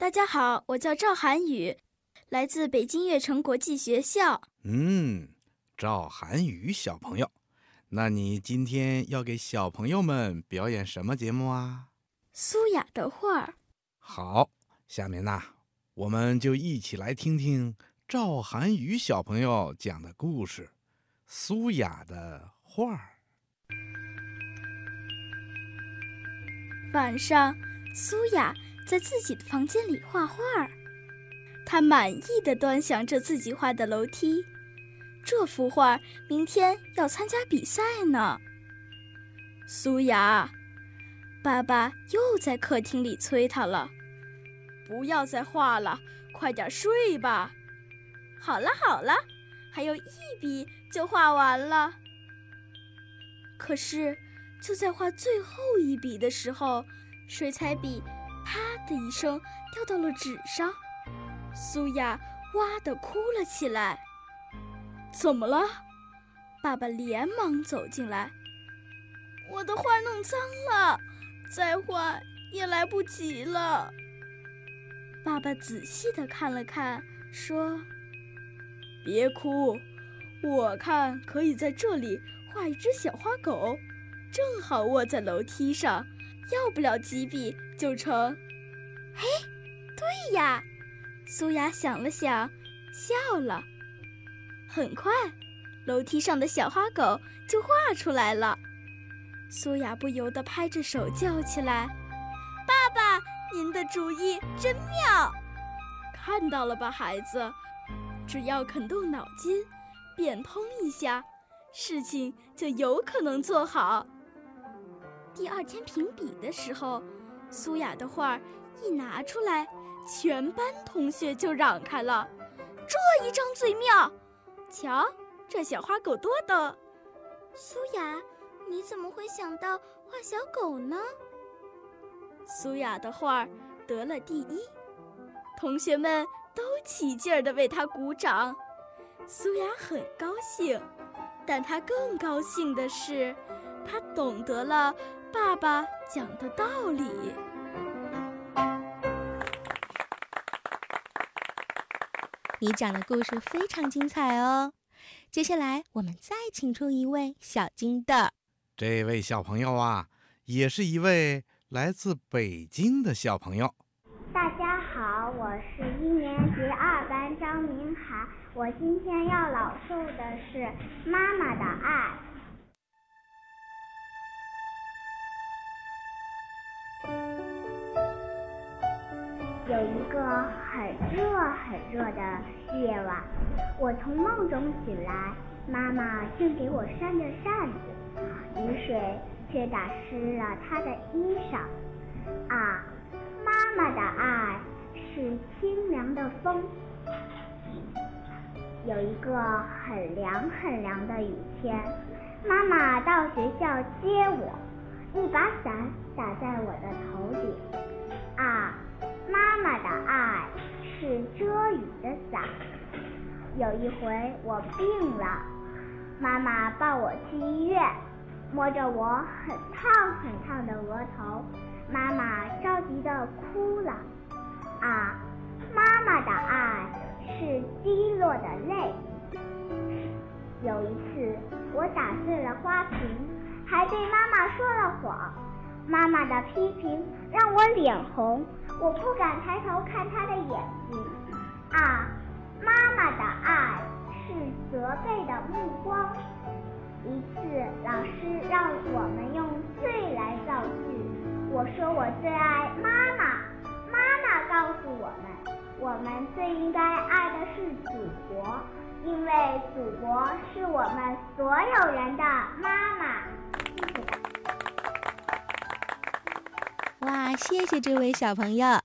大家好，我叫赵涵宇，来自北京悦城国际学校。嗯，赵涵宇小朋友，那你今天要给小朋友们表演什么节目啊？苏雅的画儿。好，下面呢，我们就一起来听听赵涵宇小朋友讲的故事《苏雅的画儿》。晚上，苏雅。在自己的房间里画画，他满意的端详着自己画的楼梯。这幅画明天要参加比赛呢。苏雅，爸爸又在客厅里催他了：“不要再画了，快点睡吧。”好了好了，还有一笔就画完了。可是就在画最后一笔的时候，水彩笔。的一声，掉到了纸上。苏雅哇的哭了起来。怎么了？爸爸连忙走进来。我的画弄脏了，再画也来不及了。爸爸仔细的看了看，说：“别哭，我看可以在这里画一只小花狗，正好卧在楼梯上。”要不了几笔就成。嘿，对呀，苏雅想了想，笑了。很快，楼梯上的小花狗就画出来了。苏雅不由得拍着手叫起来：“爸爸，您的主意真妙！看到了吧，孩子？只要肯动脑筋，变通一下，事情就有可能做好。”第二天评比的时候，苏雅的画一拿出来，全班同学就嚷开了：“这一张最妙！瞧，这小花狗多逗！”苏雅，你怎么会想到画小狗呢？苏雅的画得了第一，同学们都起劲儿地为她鼓掌。苏雅很高兴，但她更高兴的是，她懂得了。爸爸讲的道理。你讲的故事非常精彩哦！接下来我们再请出一位小金的。这位小朋友啊，也是一位来自北京的小朋友。大家好，我是一年级二班张明涵，我今天要朗诵的是《妈妈的爱》。有一个很热很热的夜晚，我从梦中醒来，妈妈正给我扇着扇子，雨水却打湿了她的衣裳。啊，妈妈的爱是清凉的风。有一个很凉很凉的雨天，妈妈到学校接我，一把伞打在我的头顶。啊。妈妈的爱是遮雨的伞。有一回我病了，妈妈抱我去医院，摸着我很烫很烫的额头，妈妈着急的哭了。啊，妈妈的爱是滴落的泪。有一次我打碎了花瓶，还对妈妈说了谎，妈妈的批评让我脸红。我不敢抬头看她的眼睛，啊，妈妈的爱是责备的目光。一次，老师让我们用最来造句，我说我最爱妈妈。妈妈告诉我们，我们最应该爱的是祖国，因为祖国是我们所有人的妈妈。谢谢。哇，谢谢这位小朋友。